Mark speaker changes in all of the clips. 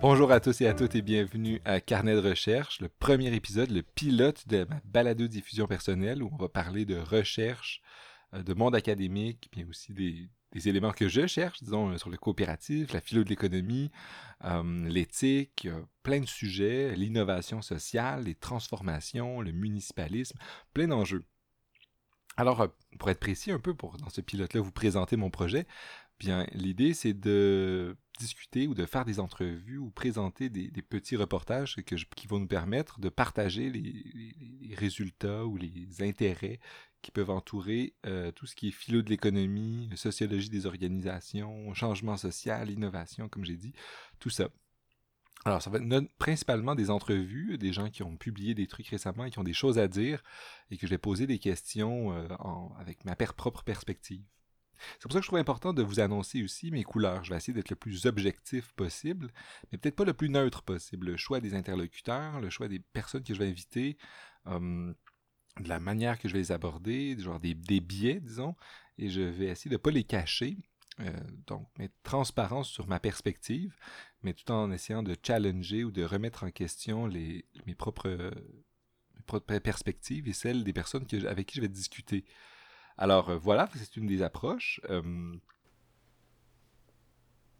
Speaker 1: Bonjour à tous et à toutes et bienvenue à Carnet de recherche, le premier épisode, le pilote de ma balado-diffusion personnelle où on va parler de recherche, euh, de monde académique, bien aussi des, éléments que je cherche, disons, euh, sur le coopératif, la philo de l'économie, euh, l'éthique, plein de sujets, l'innovation sociale, les transformations, le municipalisme, plein d'enjeux. Alors, pour être précis un peu, dans ce pilote-là, vous présenter mon projet, bien, l'idée, c'est de discuter ou de faire des entrevues ou présenter des, petits reportages qui vont nous permettre de partager les, résultats ou les intérêts qui peuvent entourer euh, tout ce qui est philo de l'économie, sociologie des organisations, changement social, innovation, comme j'ai dit, tout ça. Alors, ça va être principalement des entrevues, des gens qui ont publié des trucs récemment et qui ont des choses à dire et que je vais poser des questions euh, avec ma propre perspective. C'est pour ça que je trouve important de vous annoncer aussi mes couleurs. Je vais essayer d'être le plus objectif possible, mais peut-être pas le plus neutre possible. Le choix des interlocuteurs, le choix des personnes que je vais inviter, hum, de la manière que je vais les aborder, genre des, biais, disons, et je vais essayer de ne pas les cacher. Euh, donc, mettre transparence sur ma perspective, mais tout en essayant de challenger ou de remettre en question les, mes, propres, perspectives et celles des personnes avec qui je vais discuter. Alors euh, voilà, c'est une des approches. Euh,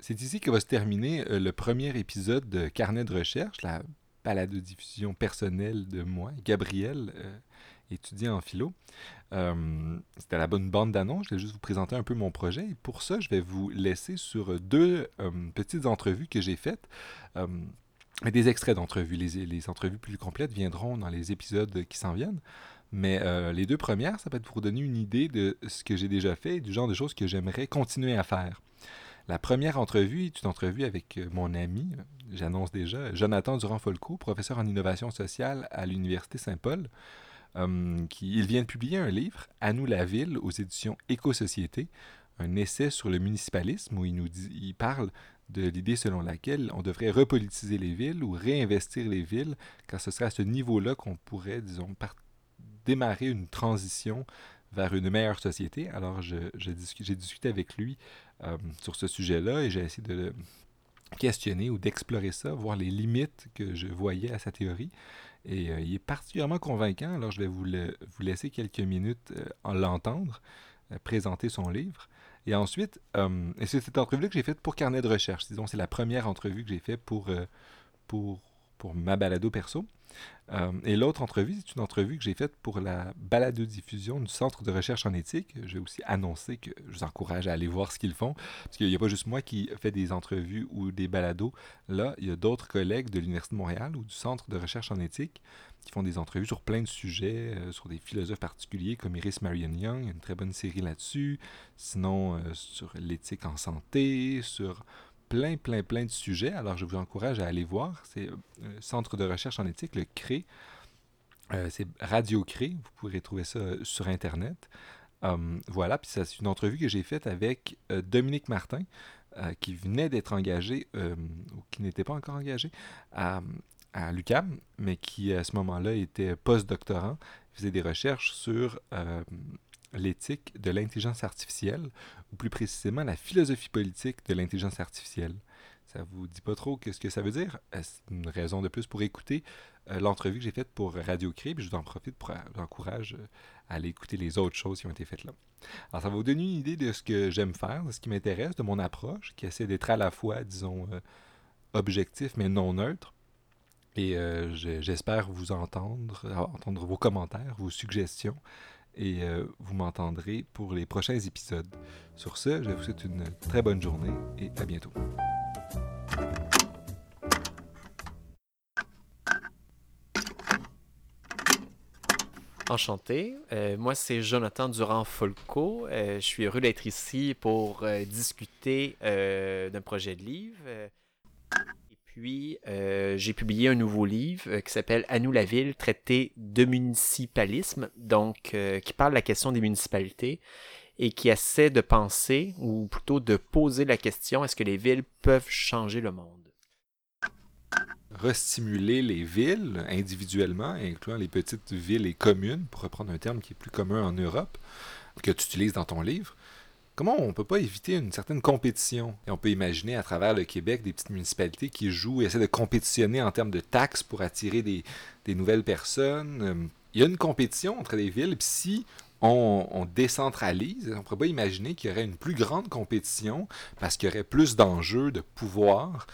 Speaker 1: c'est ici que va se terminer euh, le premier épisode de Carnet de recherche, la balade de diffusion personnelle de moi, Gabriel, étudiant en philo. C'était la bonne bande d'annonce, je vais juste vous présenter un peu mon projet. Et pour ça, je vais vous laisser sur deux petites entrevues que j'ai faites. des extraits d'entrevues. les entrevues plus complètes viendront dans les épisodes qui s'en viennent. Mais euh, les deux premières, ça peut être pour vous donner une idée de ce que j'ai déjà fait et du genre de choses que j'aimerais continuer à faire. La première entrevue est une entrevue avec euh, mon ami, j'annonce déjà, Jonathan Durand-Folco, professeur en innovation sociale à l'Université Saint-Paul. qui, il vient de publier un livre, À nous la ville, aux éditions Éco-Société, un essai sur le municipalisme où il, il parle de l'idée selon laquelle on devrait repolitiser les villes ou réinvestir les villes, car ce serait à ce niveau-là qu'on pourrait, disons, partir démarrer une transition vers une meilleure société. Alors, j'ai discuté avec lui euh, sur ce sujet-là et j'ai essayé de le questionner ou d'explorer ça, voir les limites que je voyais à sa théorie. Et euh, il est particulièrement convaincant. Alors, je vais vous, vous laisser quelques minutes euh, en l'entendre présenter son livre. Et ensuite, et c'est cette entrevue que j'ai faite pour Carnet de recherche. Disons, c'est la première entrevue que j'ai faite pour, pour, pour ma balado perso. Euh, et l'autre entrevue, c'est une entrevue que j'ai faite pour la balado-diffusion du Centre de recherche en éthique. Je vais aussi annoncer que je vous encourage à aller voir ce qu'ils font, parce qu'il n'y a pas juste moi qui fais des entrevues ou des balados. Là, il y a d'autres collègues de l'Université de Montréal ou du Centre de recherche en éthique qui font des entrevues sur plein de sujets, euh, sur des philosophes particuliers comme Iris Marion Young, une très bonne série là-dessus. Sinon, euh, sur l'éthique en santé, sur plein, plein, plein de sujets. Alors, je vous encourage à aller voir. C'est euh, Centre de recherche en éthique, le CRE. Euh, c'est Radio CRE. Vous pourrez trouver ça euh, sur Internet. voilà, puis c'est une entrevue que j'ai faite avec Dominique Martin, qui venait d'être engagé, ou qui n'était pas encore engagé, à, à l'UCAM, mais qui à ce moment-là était post-doctorant, faisait des recherches sur l'éthique de l'intelligence artificielle, ou plus précisément la philosophie politique de l'intelligence artificielle. Ça vous dit pas trop ce que ça veut dire? Euh, c'est une raison de plus pour écouter euh, l'entrevue que j'ai faite pour Radio Cré, puis je vous en profite pour l'encourage euh, à aller écouter les autres choses qui ont été faites là. Alors, ça va vous donner une idée de ce que j'aime faire, de ce qui m'intéresse, de mon approche, qui essaie d'être à la fois, disons, objectif mais non neutre. Et j'espère vous entendre, entendre vos commentaires, vos suggestions et euh, vous m'entendrez pour les prochains épisodes. Sur ce, je vous souhaite une très bonne journée et à bientôt.
Speaker 2: Enchanté. Euh, moi, c'est Jonathan Durand-Folco. Euh, je suis heureux d'être ici pour discuter d'un projet de livre puis, euh, j'ai publié un nouveau livre euh, qui s'appelle À nous la ville, traité de municipalisme, donc euh, qui parle de la question des municipalités et qui essaie de penser, ou plutôt de poser la question, est-ce que les villes peuvent changer le monde?
Speaker 1: Restimuler les villes individuellement, incluant les petites villes et communes, pour reprendre un terme qui est plus commun en Europe, que tu utilises dans ton livre, comment on ne peut pas éviter une certaine compétition? On peut imaginer à travers le Québec des petites municipalités qui jouent et essaient de compétitionner en termes de taxes pour attirer des, nouvelles personnes. Euh, il y a une compétition entre les villes, si on, décentralise, on ne pourrait pas imaginer qu'il y aurait une plus grande compétition parce qu'il y aurait plus d'enjeux, de pouvoir.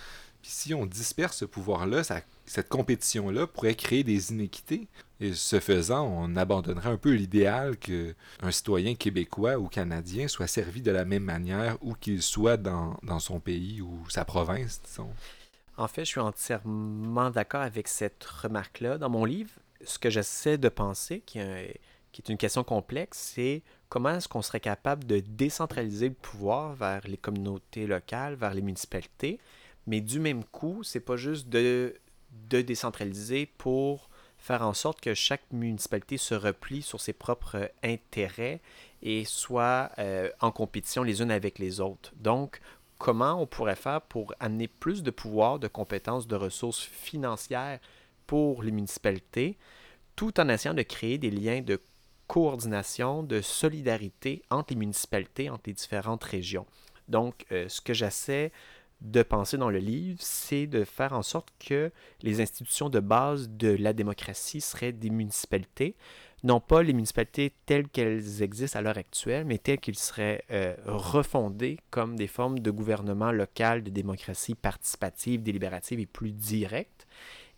Speaker 1: Si on disperse ce pouvoir-là, cette compétition-là pourrait créer des inéquités. Et ce faisant, on abandonnerait un peu l'idéal qu'un citoyen québécois ou canadien soit servi de la même manière où qu'il soit dans, son pays ou sa province, disons.
Speaker 2: En fait, je suis entièrement d'accord avec cette remarque-là. Dans mon livre, ce que j'essaie de penser, qui est une question complexe, c'est comment est-ce qu'on serait capable de décentraliser le pouvoir vers les communautés locales, vers les municipalités, mais du même coup, c'est pas juste de, de décentraliser pour faire en sorte que chaque municipalité se replie sur ses propres intérêts et soit euh, en compétition les unes avec les autres. Donc, comment on pourrait faire pour amener plus de pouvoir, de compétences, de ressources financières pour les municipalités, tout en essayant de créer des liens de coordination, de solidarité entre les municipalités, entre les différentes régions? Donc, euh, ce que j'essaie de penser dans le livre, c'est de faire en sorte que les institutions de base de la démocratie seraient des municipalités, non pas les municipalités telles qu'elles existent à l'heure actuelle, mais telles qu'elles seraient euh, refondées comme des formes de gouvernement local, de démocratie participative, délibérative et plus directe.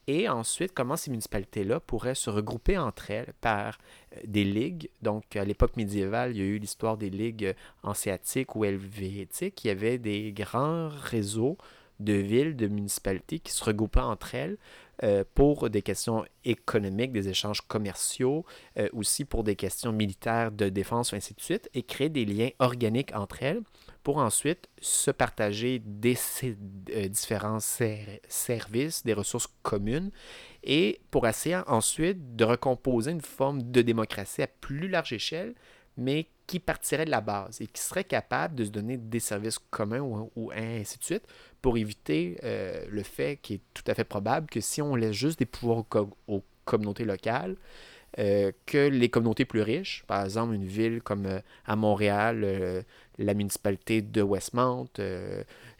Speaker 2: Et ensuite, comment ces municipalités-là pourraient se regrouper entre elles par euh, des ligues? Donc, à l'époque médiévale, il y a eu l'histoire des ligues hanséatiques ou helvétiques. Il y avait des grands réseaux de villes, de municipalités qui se regroupaient entre elles euh, pour des questions économiques, des échanges commerciaux, euh, aussi pour des questions militaires, de défense, ainsi de suite, et créer des liens organiques entre elles pour ensuite se partager des euh, différents services, des ressources communes, et pour essayer ensuite de recomposer une forme de démocratie à plus large échelle, mais qui partirait de la base et qui serait capable de se donner des services communs ou, ainsi de suite pour éviter euh, le fait qui est tout à fait probable que si on laisse juste des pouvoirs aux communautés locales, euh, que les communautés plus riches, par exemple une ville comme euh, à Montréal, euh, la municipalité de Westmount,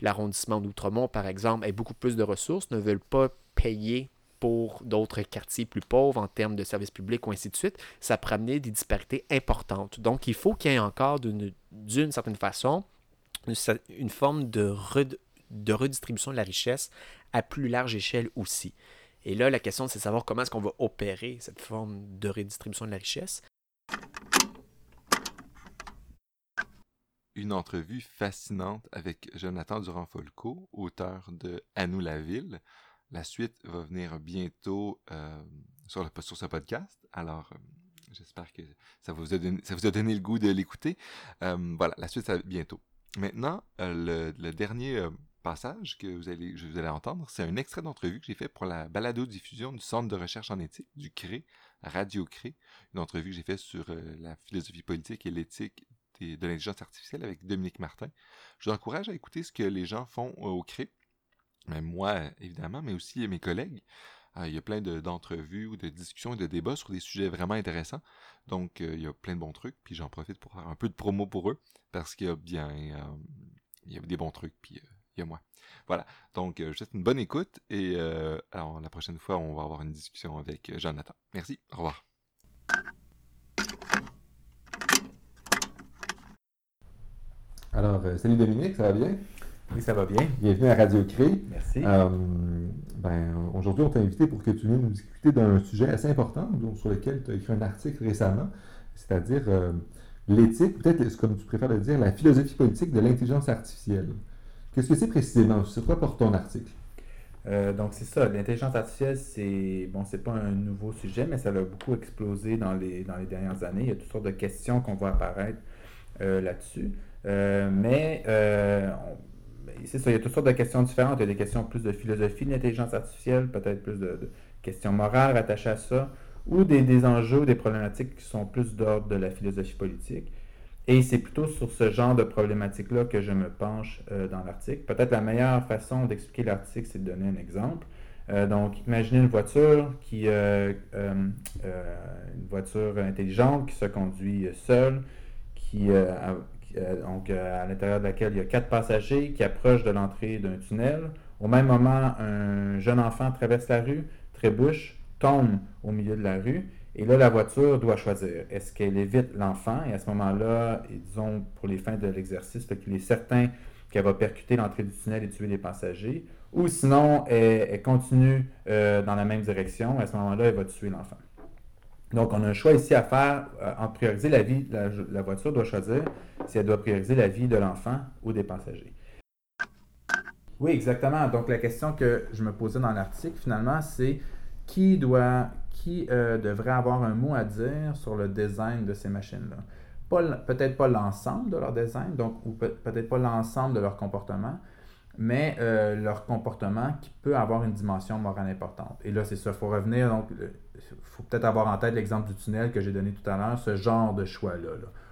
Speaker 2: l'arrondissement d'Outremont, par exemple, aient beaucoup plus de ressources, ne veulent pas payer pour d'autres quartiers plus pauvres en termes de services publics ou ainsi de suite, ça peut amener des disparités importantes. Donc, il faut qu'il y ait encore, d'une certaine façon, une, forme de redistribution de la richesse à plus large échelle aussi. Et là, la question, c'est de savoir comment est-ce qu'on va opérer cette forme de redistribution de la richesse.
Speaker 1: Une entrevue fascinante avec Jonathan Durand-Folco, auteur de À nous la ville. La suite va venir bientôt euh, sur, le, sur ce podcast. Alors, euh, j'espère que ça vous, a donné, ça vous a donné le goût de l'écouter. Euh, voilà, la suite, ça bientôt. Maintenant, le, dernier passage que vous allez, vous allez entendre, c'est un extrait d'entrevue que j'ai fait pour la balado-diffusion du Centre de recherche en éthique, du CRE, Radio CRE, une entrevue que j'ai faite sur euh, la philosophie politique et l'éthique de l'intelligence artificielle avec Dominique Martin. Je vous encourage à écouter ce que les gens font euh, au CRE, même moi évidemment, mais aussi mes collègues. Euh, il y a plein d'entrevues ou de discussions et de débats sur des sujets vraiment intéressants. Donc, il y a plein de bons trucs. Puis j'en profite pour faire un peu de promo pour eux. Parce qu'il y a bien. il y a des bons trucs. Puis il y a moi. Voilà. Donc, euh, juste une bonne écoute et euh, alors, la prochaine fois, on va avoir une discussion avec euh, Jonathan. Merci. Au revoir. Alors, salut Dominique, ça va bien?
Speaker 3: Oui, ça va bien.
Speaker 1: Bienvenue à Radio Cré.
Speaker 3: Merci.
Speaker 1: ben, aujourd'hui, on t'a invité pour que tu viennes nous discuter d'un sujet assez important sur lequel tu as écrit un article récemment, c'est-à-dire l'éthique, peut-être, comme tu préfères le dire, la philosophie politique de l'intelligence artificielle. Qu'est-ce que c'est précisément? C'est quoi pour ton article?
Speaker 3: Euh, donc c'est ça, l'intelligence artificielle, c'est bon, c'est pas un nouveau sujet, mais ça a beaucoup explosé dans les, dans les dernières années. Il y a toutes sortes de questions qu'on voit apparaître euh, là-dessus. Euh, mais c'est ça, il y a toutes sortes de questions différentes. Il y a des questions plus de philosophie de l'intelligence artificielle, peut-être plus de, questions morales attachées à ça, ou des, des enjeux, des problématiques qui sont plus d'ordre de la philosophie politique. Et c'est plutôt sur ce genre de problématique-là que je me penche euh, dans l'article. Peut-être la meilleure façon d'expliquer l'article, c'est de donner un exemple. Euh, donc, imaginez une voiture qui, euh, une voiture intelligente qui se conduit seule, qui, donc à l'intérieur de laquelle il y a quatre passagers qui approchent de l'entrée d'un tunnel. Au même moment, un jeune enfant traverse la rue, trébuche, tombe au milieu de la rue. Et là, la voiture doit choisir. Est-ce qu'elle évite l'enfant? Et à ce moment-là, disons, pour les fins de l'exercice, qu'il est certain qu'elle va percuter l'entrée du tunnel et tuer les passagers. Ou sinon, elle, continue euh, dans la même direction. À ce moment-là, elle va tuer l'enfant. Donc, on a un choix ici à faire euh, entre prioriser la vie. La voiture doit choisir si elle doit prioriser la vie de l'enfant ou des passagers. Oui, exactement. Donc, la question que je me posais dans l'article, finalement, c'est qui doit, qui euh, devrait avoir un mot à dire sur le design de ces machines-là. Peut-être pas l'ensemble de leur design, donc, ou peut-être pas l'ensemble de leur comportement, mais euh, leur comportement qui peut avoir une dimension morale importante. Et là, c'est ça, il faut revenir, donc, il faut peut-être avoir en tête l'exemple du tunnel que j'ai donné tout à l'heure, ce genre de choix-là.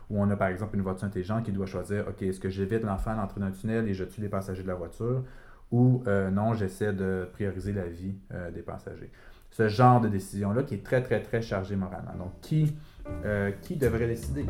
Speaker 3: où on a par exemple une voiture intelligente qui doit choisir, OK, est-ce que j'évite l'enfant à l'entrée d'un tunnel et je tue les passagers de la voiture, ou euh, non, j'essaie de prioriser la vie des passagers ce genre de décision-là qui est très, très, très chargé moralement. Donc, qui, euh, qui devrait décider?